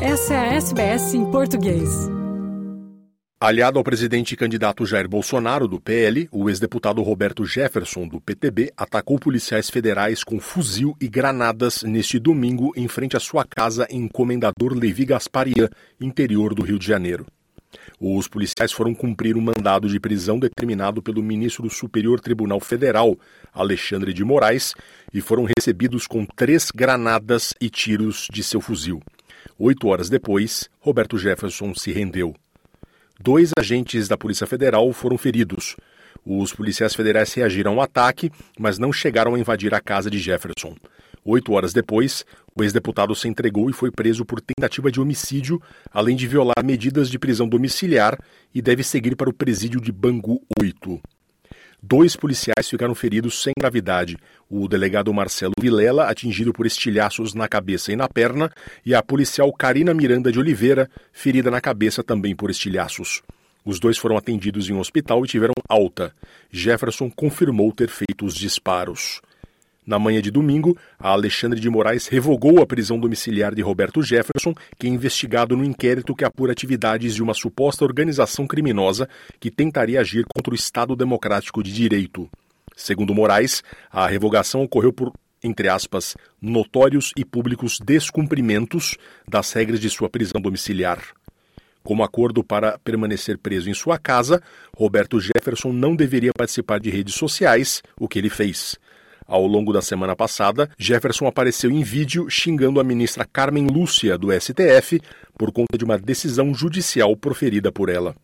Essa é a SBS em português. Aliado ao presidente e candidato Jair Bolsonaro, do PL, o ex-deputado Roberto Jefferson, do PTB, atacou policiais federais com fuzil e granadas neste domingo em frente à sua casa em Comendador Levi Gasparian, interior do Rio de Janeiro. Os policiais foram cumprir um mandado de prisão determinado pelo ministro do Superior Tribunal Federal, Alexandre de Moraes, e foram recebidos com três granadas e tiros de seu fuzil. Oito horas depois, Roberto Jefferson se rendeu. Dois agentes da Polícia Federal foram feridos. Os policiais federais reagiram ao ataque, mas não chegaram a invadir a casa de Jefferson. Oito horas depois, o ex-deputado se entregou e foi preso por tentativa de homicídio, além de violar medidas de prisão domiciliar e deve seguir para o presídio de Bangu 8. Dois policiais ficaram feridos sem gravidade. O delegado Marcelo Vilela, atingido por estilhaços na cabeça e na perna, e a policial Karina Miranda de Oliveira, ferida na cabeça também por estilhaços. Os dois foram atendidos em um hospital e tiveram alta. Jefferson confirmou ter feito os disparos. Na manhã de domingo, a Alexandre de Moraes revogou a prisão domiciliar de Roberto Jefferson, que é investigado no inquérito que apura atividades de uma suposta organização criminosa que tentaria agir contra o Estado Democrático de Direito. Segundo Moraes, a revogação ocorreu por, entre aspas, notórios e públicos descumprimentos das regras de sua prisão domiciliar. Como acordo para permanecer preso em sua casa, Roberto Jefferson não deveria participar de redes sociais, o que ele fez. Ao longo da semana passada, Jefferson apareceu em vídeo xingando a ministra Carmen Lúcia, do STF, por conta de uma decisão judicial proferida por ela.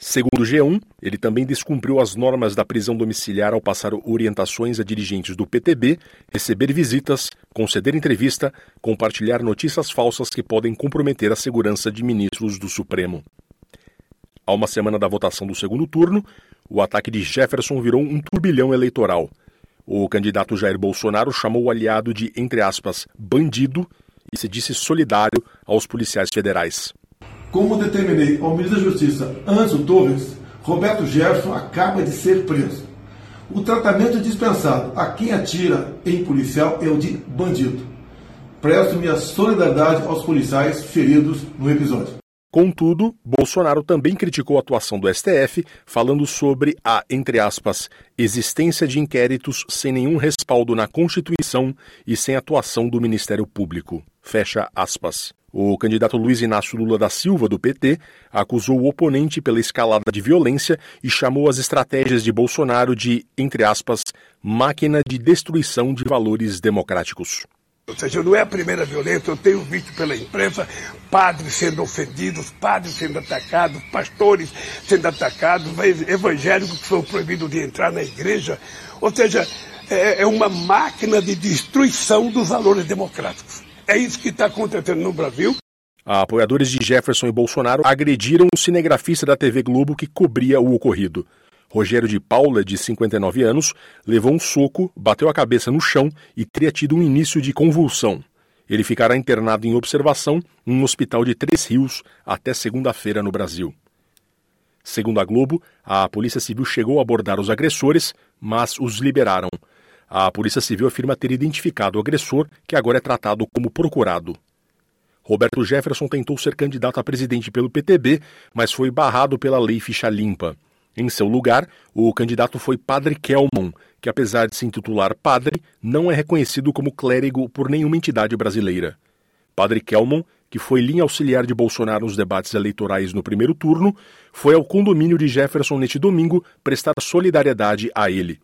Segundo o G1, ele também descumpriu as normas da prisão domiciliar ao passar orientações a dirigentes do PTB, receber visitas, conceder entrevista, compartilhar notícias falsas que podem comprometer a segurança de ministros do Supremo. Há uma semana da votação do segundo turno, o ataque de Jefferson virou um turbilhão eleitoral. O candidato Jair Bolsonaro chamou o aliado de, entre aspas, bandido e se disse solidário aos policiais federais. Como determinei ao ministro da Justiça, Anzo Torres, Roberto Jefferson acaba de ser preso. O tratamento dispensado a quem atira em policial é o de bandido. Presto minha solidariedade aos policiais feridos no episódio. Contudo, Bolsonaro também criticou a atuação do STF, falando sobre a, entre aspas, existência de inquéritos sem nenhum respaldo na Constituição e sem atuação do Ministério Público. Fecha aspas. O candidato Luiz Inácio Lula da Silva, do PT, acusou o oponente pela escalada de violência e chamou as estratégias de Bolsonaro de, entre aspas, máquina de destruição de valores democráticos. Ou seja, não é a primeira violência, eu tenho visto pela imprensa padres sendo ofendidos, padres sendo atacados, pastores sendo atacados, evangélicos que foram proibidos de entrar na igreja. Ou seja, é, é uma máquina de destruição dos valores democráticos. É isso que está acontecendo no Brasil. Apoiadores de Jefferson e Bolsonaro agrediram o cinegrafista da TV Globo que cobria o ocorrido. Rogério de Paula, de 59 anos, levou um soco, bateu a cabeça no chão e teria tido um início de convulsão. Ele ficará internado em observação em um hospital de Três Rios até segunda-feira no Brasil. Segundo a Globo, a Polícia Civil chegou a abordar os agressores, mas os liberaram. A Polícia Civil afirma ter identificado o agressor, que agora é tratado como procurado. Roberto Jefferson tentou ser candidato a presidente pelo PTB, mas foi barrado pela lei ficha limpa. Em seu lugar, o candidato foi Padre Kelmon, que apesar de se intitular padre, não é reconhecido como clérigo por nenhuma entidade brasileira. Padre Kelmon, que foi linha auxiliar de Bolsonaro nos debates eleitorais no primeiro turno, foi ao condomínio de Jefferson neste domingo prestar solidariedade a ele.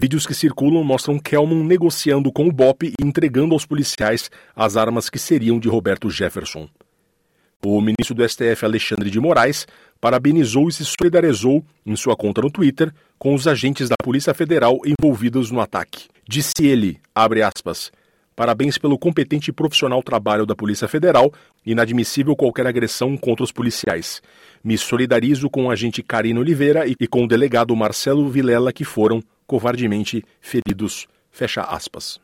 Vídeos que circulam mostram Kelmon negociando com o BOP e entregando aos policiais as armas que seriam de Roberto Jefferson. O ministro do STF, Alexandre de Moraes, parabenizou e se solidarizou em sua conta no Twitter com os agentes da Polícia Federal envolvidos no ataque. Disse ele, abre aspas, Parabéns pelo competente e profissional trabalho da Polícia Federal. Inadmissível qualquer agressão contra os policiais. Me solidarizo com o agente Karina Oliveira e com o delegado Marcelo Vilela que foram covardemente feridos. Fecha aspas.